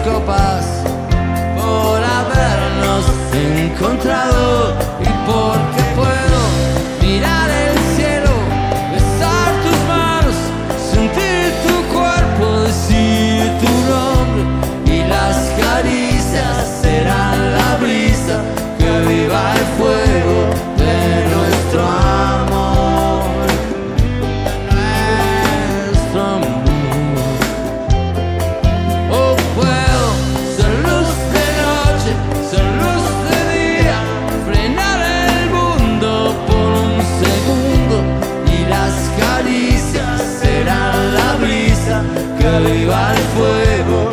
copas por habernos encontrado. Viva el fuego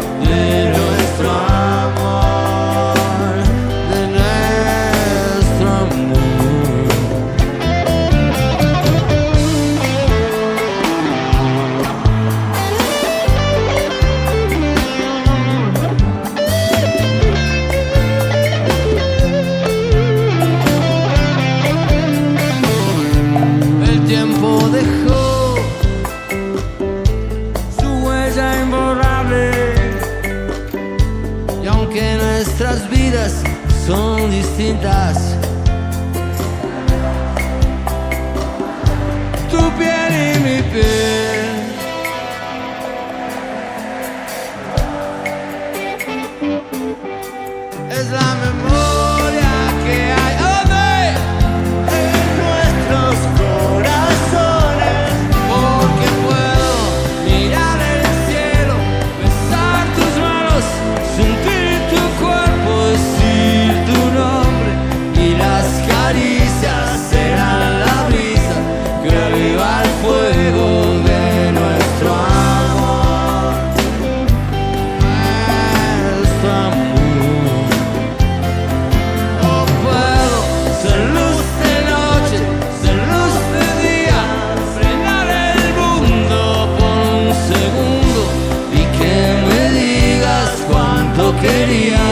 cuánto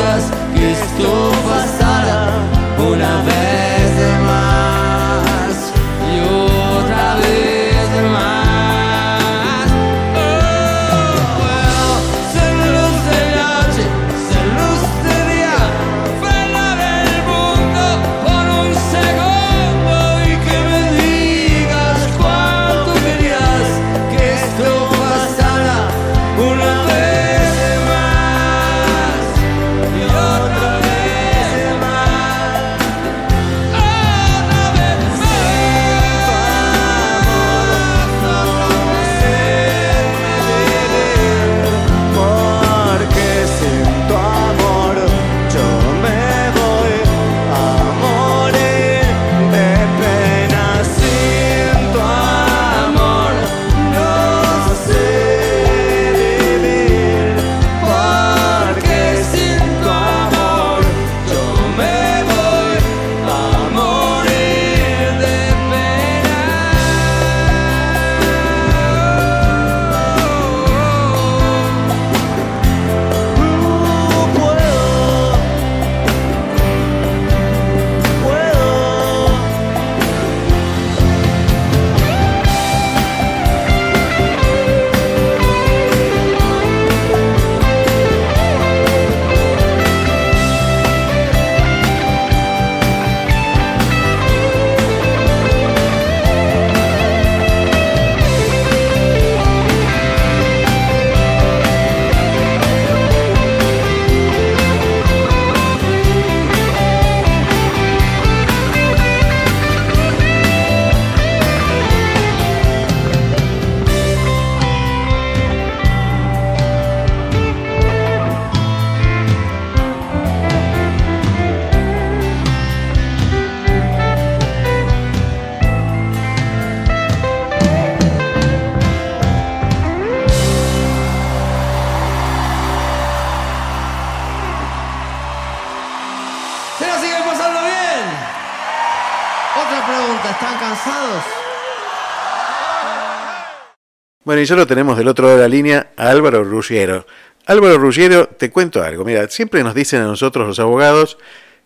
Bueno, y ya lo tenemos del otro lado de la línea a Álvaro Ruggiero. Álvaro Ruggiero, te cuento algo. Mira, siempre nos dicen a nosotros los abogados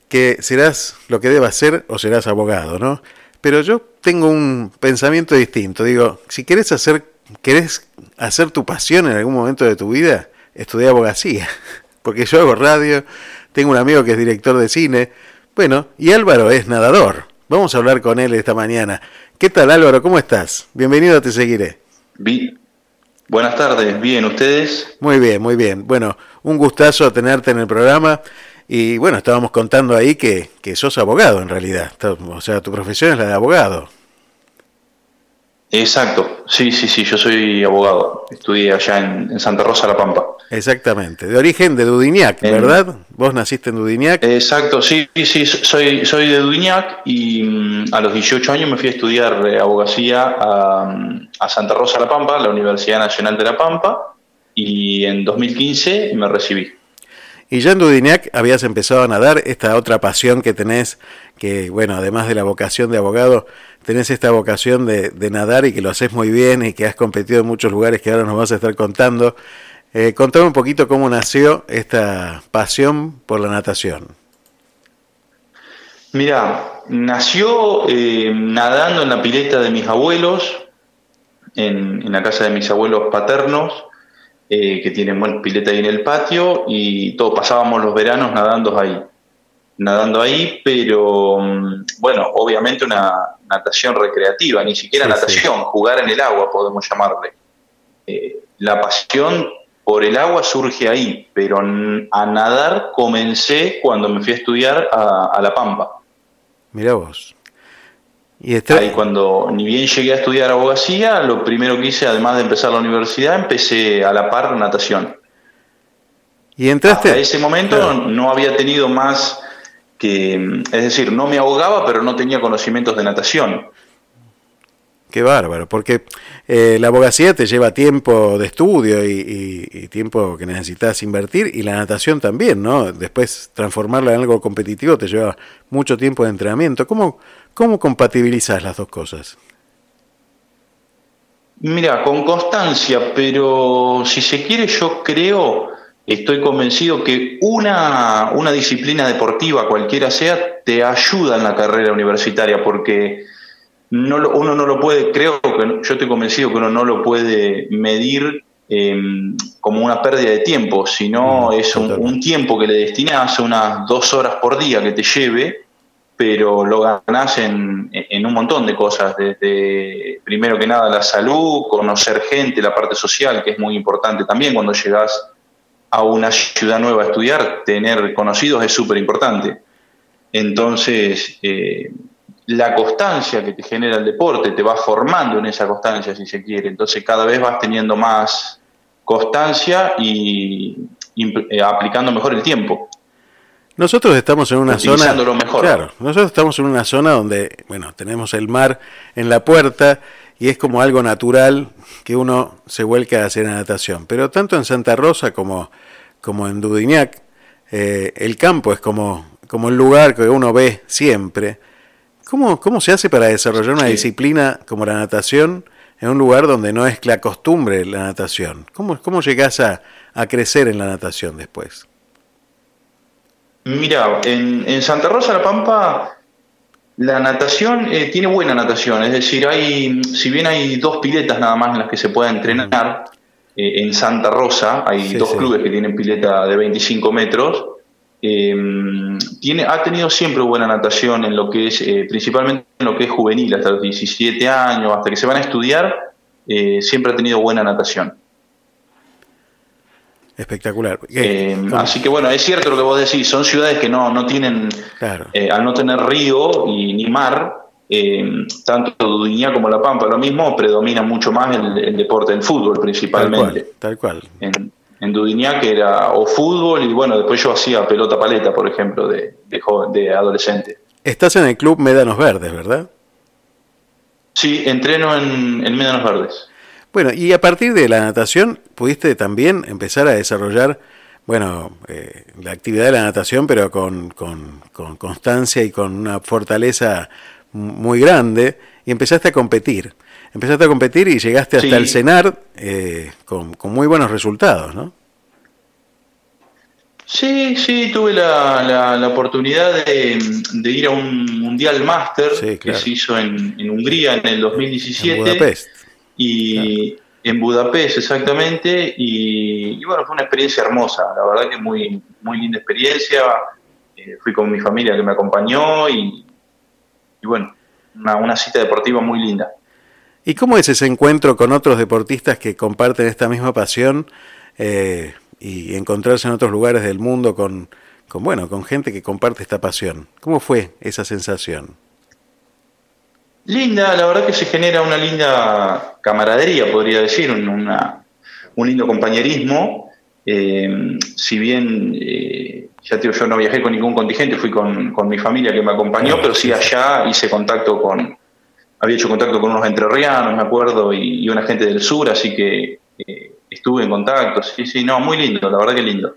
que serás lo que debas ser o serás abogado, ¿no? Pero yo tengo un pensamiento distinto. Digo, si querés hacer, hacer tu pasión en algún momento de tu vida, estudia abogacía. porque yo hago radio, tengo un amigo que es director de cine, bueno, y Álvaro es nadador. Vamos a hablar con él esta mañana. ¿Qué tal Álvaro? ¿Cómo estás? Bienvenido Te Seguiré. Buenas tardes, bien, ¿ustedes? Muy bien, muy bien. Bueno, un gustazo tenerte en el programa. Y bueno, estábamos contando ahí que, que sos abogado en realidad. O sea, tu profesión es la de abogado. Exacto, sí, sí, sí, yo soy abogado, estudié allá en, en Santa Rosa, La Pampa. Exactamente. De origen de Dudignac, En- ¿verdad? Vos naciste en Dudignac. Exacto, sí, sí, sí, soy, soy de Duñac y mm, a los 18 años me fui a estudiar eh, abogacía a, mm, a Santa Rosa, La Pampa, la Universidad Nacional de La Pampa, y en 2015 me recibí. Y ya en Dudignac habías empezado a nadar, esta otra pasión que tenés, que bueno, además de la vocación de abogado, tenés esta vocación de, de nadar y que lo haces muy bien y que has competido en muchos lugares que ahora nos vas a estar contando. Eh, contame un poquito cómo nació esta pasión por la natación. Mira, nació eh, nadando en la pileta de mis abuelos, en la casa de mis abuelos paternos, eh, que tienen pileta ahí en el patio, y todos pasábamos los veranos nadando ahí. Nadando ahí, pero mm, bueno, obviamente una natación recreativa, ni siquiera Sí, sí. natación, jugar en el agua podemos llamarle. Eh, la pasión por el agua surge ahí, pero a nadar comencé cuando me fui a estudiar a, a La Pampa. Mirá vos. Y este- Ahí cuando ni bien llegué a estudiar abogacía, lo primero que hice, además de empezar la universidad, empecé a la par natación. y entraste. Hasta ese momento Claro. no había tenido más que, es decir, no me ahogaba, pero no tenía conocimientos de natación. Qué bárbaro, porque eh, la abogacía te lleva tiempo de estudio y, tiempo que necesitas invertir, y la natación también, ¿no? Después transformarla en algo competitivo te lleva mucho tiempo de entrenamiento. ¿Cómo, cómo compatibilizas las dos cosas? Mira, con constancia, pero si se quiere, yo creo, estoy convencido que una, una disciplina deportiva, cualquiera sea, te ayuda en la carrera universitaria, porque no lo- uno no lo puede, creo que yo estoy convencido que uno no lo puede medir eh, como una pérdida de tiempo, sino Mm, es un, tiempo que le destinás, unas dos horas por día que te lleve, pero lo ganás en, en un montón de cosas, desde primero que nada la salud, conocer gente, la parte social, que es muy importante también cuando llegás a una ciudad nueva a estudiar, tener conocidos es súper importante. Entonces, eh, la constancia que te genera el deporte te va formando en esa constancia, si se quiere. Entonces, cada vez vas teniendo más constancia y eh, aplicando mejor el tiempo. Nosotros estamos en una zona. Mejor. Claro, nosotros estamos en una zona donde, bueno, tenemos el mar en la puerta y es como algo natural que uno se vuelca a hacer natación. Pero tanto en Santa Rosa como, como en Dudignac, eh, el campo es como, como el lugar que uno ve siempre. ¿Cómo, cómo se hace para desarrollar una Sí. disciplina como la natación en un lugar donde no es la costumbre la natación? ¿Cómo, cómo llegás a, a crecer en la natación después? Mira, en, en Santa Rosa La Pampa la natación eh, tiene buena natación, es decir, hay, si bien hay dos piletas nada más en las que se puede entrenar, eh, en Santa Rosa hay Sí, dos sí. clubes que tienen pileta de 25 metros, eh, tiene, ha tenido siempre buena natación en lo que es, eh, principalmente en lo que es juvenil, hasta los 17 años, hasta que se van a estudiar, eh, siempre ha tenido buena natación. Espectacular. ¿Cómo? así que bueno, es cierto lo que vos decís, son ciudades que no, no tienen, Claro. eh, al no tener río y ni mar, eh, tanto Dudiñá como La Pampa, lo mismo, predomina mucho más el, el deporte del fútbol Tal cual, principalmente. tal cual. En, en que era o fútbol y bueno, después yo hacía pelota paleta, por ejemplo, de, de, joven- de adolescente. Estás en el club Médanos Verdes, ¿verdad? Sí, entreno en, en Médanos Verdes. Bueno, y a partir de la natación pudiste también empezar a desarrollar, bueno, eh, la actividad de la natación, pero con, con- con constancia y con una fortaleza muy grande, y empezaste a competir. Empezaste a competir y llegaste hasta Sí. el CENAR eh, con, con muy buenos resultados, ¿no? Sí, sí, tuve la, la- la oportunidad de, de ir a un Mundial Sí, claro. que se hizo en, en Hungría en el 2017. En Budapest. y en Budapest exactamente y y, bueno, fue una experiencia hermosa, la verdad que muy, muy linda experiencia. Eh, fui con mi familia que me acompañó y, y bueno, una, una cita deportiva muy linda. ¿Y cómo es ese encuentro con otros deportistas que comparten esta misma pasión eh, y encontrarse en otros lugares del mundo con, con, bueno, con gente que comparte esta pasión? ¿Cómo fue esa sensación? Linda, la verdad que se genera una linda camaradería, podría decir, un, una, un lindo compañerismo. Eh, si bien, eh, ya te digo, yo no viajé con ningún contingente, fui con, con mi familia que me acompañó, pero sí allá hice contacto con, había hecho contacto con unos entrerrianos, me acuerdo, y, y una gente del sur, así que eh, estuve en contacto. Sí, sí, no, muy lindo, la verdad que lindo.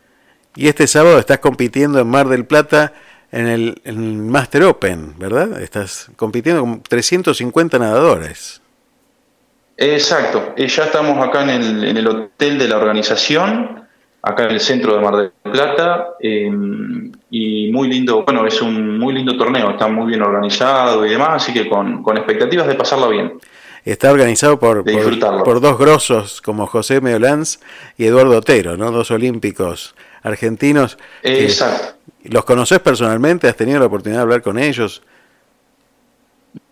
Y este sábado estás compitiendo en Mar del Plata en el, en el Master Open, ¿verdad? Estás compitiendo con 350 nadadores. Exacto, eh, ya estamos acá en el, en el hotel de la organización, acá en el centro de Mar del Plata, eh, y muy lindo, bueno, es un muy lindo torneo, está muy bien organizado y demás, así que con, con expectativas de pasarla bien. Está organizado por, por, dos grosos como José Meolanz y Eduardo Otero, ¿no? Dos olímpicos argentinos. Exacto. ¿Los conoces personalmente? ¿Has tenido la oportunidad de hablar con ellos?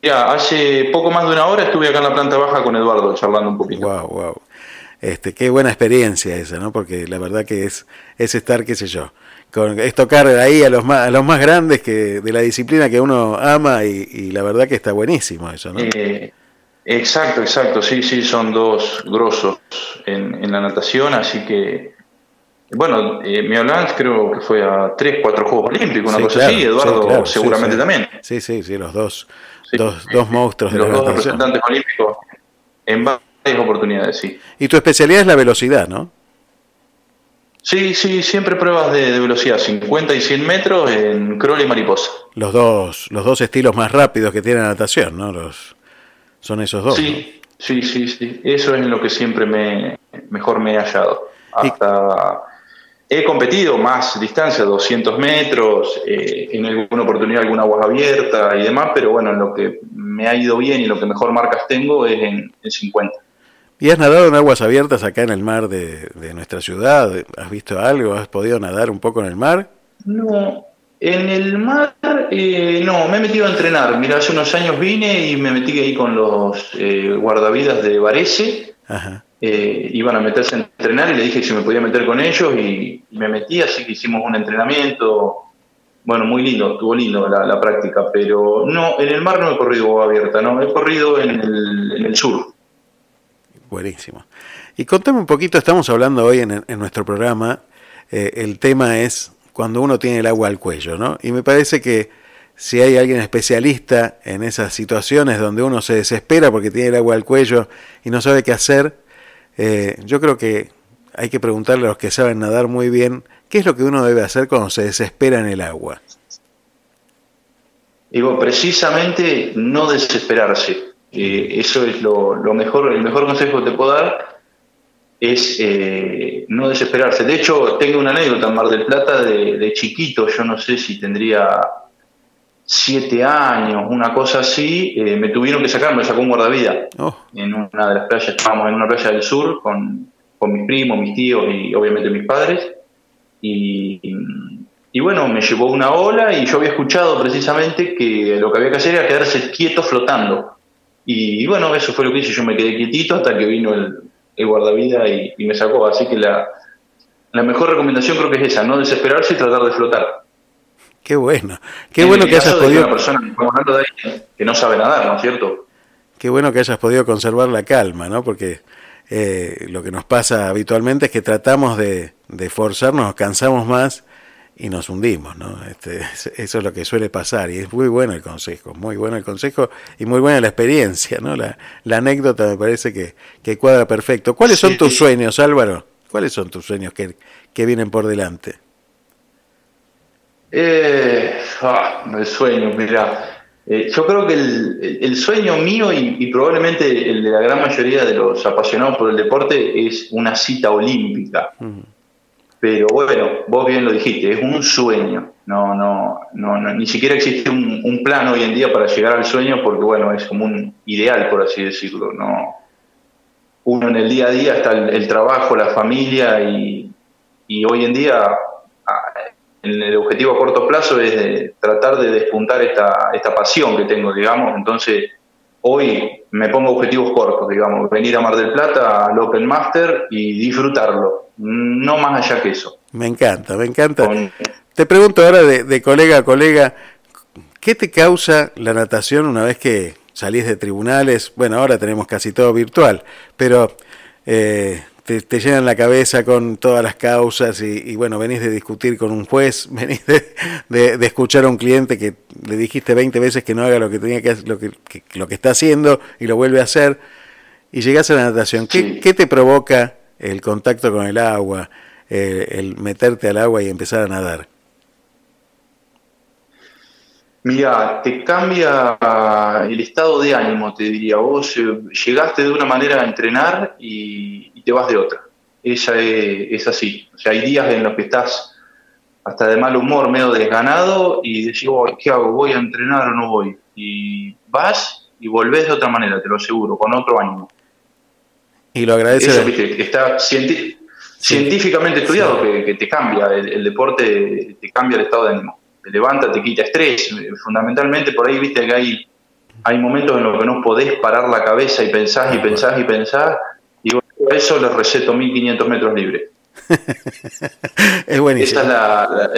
Mira, hace poco más de una hora estuve acá en la planta baja con Eduardo charlando un poquito. Wow, wow. Este, qué buena experiencia esa, ¿no? Porque la verdad que es, es estar, qué sé yo, con, es tocar ahí a los más, a los más grandes que de la disciplina que uno ama y, y la verdad que está buenísimo eso, ¿no? Eh, exacto, exacto, sí, sí, son dos grosos en, en la natación, así que, bueno, eh, Meolanz creo que fue a tres, cuatro Juegos Olímpicos, una Sí, cosa claro, así, Eduardo sí, claro, sí, seguramente sí. también. Sí, sí, sí, los dos, dos, dos monstruos de Los la dos representantes olímpicos en varias oportunidades, sí. Y tu especialidad es la velocidad, ¿no? Sí, sí, siempre pruebas de, de velocidad, 50 y 100 metros en crawl y mariposa. Los dos, los dos estilos más rápidos que tiene la natación, ¿no? Los, son esos dos. ¿no? Sí, sí, sí, sí. Eso es en lo que siempre me mejor me he hallado. Y- Hasta he competido más distancia, 200 metros, eh, en alguna oportunidad alguna aguas abierta y demás, pero bueno, en lo que me ha ido bien y lo que mejor marcas tengo es en, en 50. ¿Y has nadado en aguas abiertas acá en el mar de, de nuestra ciudad? ¿Has visto algo? ¿Has podido nadar un poco en el mar? No, en el mar eh, no, me he metido a entrenar. Mira, hace unos años vine y me metí ahí con los eh, guardavidas de Varese. Ajá. eh, iban a meterse a entrenar y le dije si me podía meter con ellos y, y me metí, así que hicimos un entrenamiento. Bueno, muy lindo, estuvo lindo la, la práctica, pero no, en el mar no he corrido abierta, no, he corrido en el, en el sur. Buenísimo. Y contame un poquito, estamos hablando hoy en, nuestro programa, eh, el tema es cuando uno tiene el agua al cuello, ¿no? Y me parece que si hay alguien especialista en esas situaciones donde uno se desespera porque tiene el agua al cuello y no sabe qué hacer, eh, yo creo que hay que preguntarle a los que saben nadar muy bien qué es lo que uno debe hacer cuando se desespera en el agua. Digo, precisamente no desesperarse. Eh, eso es lo, lo mejor, el mejor consejo que te puedo dar es eh, no desesperarse. De hecho, tengo una anécdota en Mar del Plata de, de chiquito, yo no sé si tendría siete años, una cosa así, eh, me tuvieron que sacar, me sacó un guardavida Oh, en una de las playas, estábamos en una playa del sur con, con mis primos, mis tíos y obviamente mis padres. Y, y bueno, me llevó una ola y yo había escuchado precisamente que lo que había que hacer era quedarse quieto flotando. Y, bueno, eso fue lo que hice, yo me quedé quietito hasta que vino el, el guardavida y, y me sacó. Así que la, la mejor recomendación creo que es esa, no desesperarse y tratar de flotar. qué bueno. Qué En bueno que hayas podido... Una persona, hablando de que no sabe nadar, ¿no es cierto? Qué bueno que hayas podido conservar la calma, ¿no? Porque eh, lo que nos pasa habitualmente es que tratamos de, de forzarnos, nos cansamos más y nos hundimos, ¿no? Este, eso es lo que suele pasar y es muy bueno el consejo, muy bueno el consejo y muy buena la experiencia, ¿no? La, la anécdota me parece que, que cuadra perfecto. ¿Cuáles son tus sueños, Álvaro? ¿Cuáles son tus sueños que, que vienen por delante? Eh, ah, el sueño, mira. Eh, yo creo que el, el sueño mío y, y probablemente el de la gran mayoría de los apasionados por el deporte es una cita olímpica. Ujú. Pero bueno, vos bien lo dijiste, es un sueño. No, no, no, ni siquiera existe un, plan hoy en día para llegar al sueño porque bueno, es como un ideal, por así decirlo. No, uno en el día a día está el, trabajo, la familia y, y hoy en día ah, el objetivo a corto plazo es de tratar de despuntar esta, esta pasión que tengo, digamos. Entonces, hoy me pongo objetivos cortos, digamos, venir a Mar del Plata al Open Master y disfrutarlo, no más allá que eso. Me encanta, me encanta. Con- Te pregunto ahora de, de colega a colega, ¿qué te causa la natación una vez que salís de tribunales? Bueno, ahora tenemos casi todo virtual, pero eh, te, te llenan la cabeza con todas las causas y, y, bueno, venís de discutir con un juez, venís de, de- de escuchar a un cliente que le dijiste 20 veces que no haga lo que tenía que hacer, lo que, que- lo que está haciendo y lo vuelve a hacer, y llegás a la natación. ¿Qué, Sí. qué te provoca el contacto con el agua, eh, el meterte al agua y empezar a nadar? Mira, te cambia el estado de ánimo, te diría. Vos eh, llegaste de una manera a entrenar y, y te vas de otra. Esa es, es así. O sea, hay días en los que estás hasta de mal humor, medio desganado y decís, "Oh, ¿qué hago? ¿Voy a entrenar o no voy? Y vas y volvés de otra manera, te lo aseguro, con otro ánimo. Y lo agradece. Eso, viste, está científicamente estudiado que, que te cambia, el, el deporte te cambia el estado de ánimo. Te levanta, te quita estrés. eh, Fundamentalmente por ahí, viste que hay, hay momentos en los que no podés parar la cabeza y pensás y pensás y pensás. A eso les receto 1500 metros libres. es buenísimo. Esa es la, la-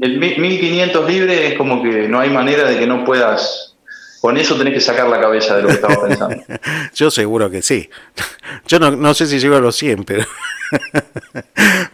el mi- 1500 libre es como que no hay manera de que no puedas. Con eso tenés que sacar la cabeza de lo que estabas pensando. Yo seguro que sí. Yo no, no sé si llego a los 100, pero,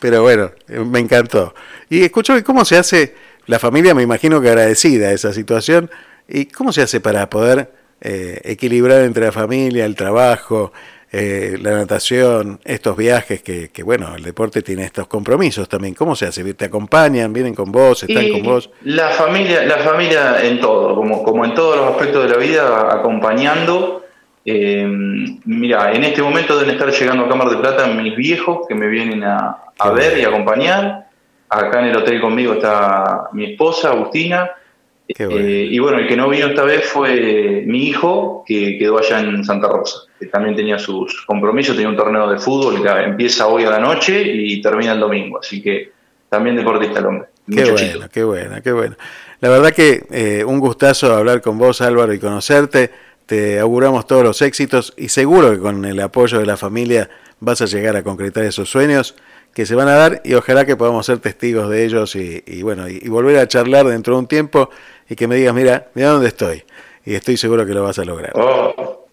pero bueno, me encantó. Y escucho, ¿y cómo se hace? La familia me imagino que agradecida a esa situación. ¿Y cómo se hace para poder eh, equilibrar entre la familia, el trabajo, eh, la natación, estos viajes que, que, bueno, el deporte tiene estos compromisos también? ¿Cómo se hace? ¿Te acompañan? ¿Vienen con vos? ¿Están Y con vos? La familia, la familia en todo, como, como en todos los aspectos de la vida, acompañando. Eh, mira, en este momento deben estar llegando a Cámara de Plata mis viejos que me vienen a, a ver y acompañar. Acá en el hotel conmigo está mi esposa, Agustina. Bueno. Eh, y bueno, el que no vino esta vez fue mi hijo, que quedó allá en Santa Rosa, que también tenía sus compromisos, tenía un torneo de fútbol que empieza hoy a la noche y termina el domingo, así que también deportista el hombre. Qué bueno, qué bueno, qué bueno. La verdad que eh, un gustazo hablar con vos, Álvaro, y conocerte. Te auguramos todos los éxitos y seguro que con el apoyo de la familia vas a llegar a concretar esos sueños que se van a dar y ojalá que podamos ser testigos de ellos y, y bueno, y, y volver a charlar dentro de un tiempo y que me digas, mira, mira dónde estoy. Y estoy seguro que lo vas a lograr. Oh,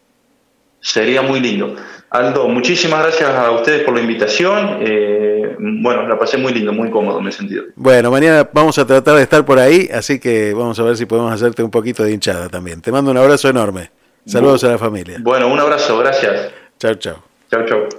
sería muy lindo. Aldo, muchísimas gracias a ustedes por la invitación. Eh, bueno, la pasé muy lindo, muy cómodo me he sentido. Bueno, mañana vamos a tratar de estar por ahí, así que vamos a ver si podemos hacerte un poquito de hinchada también. Te mando un abrazo enorme. Saludos a la familia. Bueno, un abrazo, gracias. Chao, chao. Chau, chau.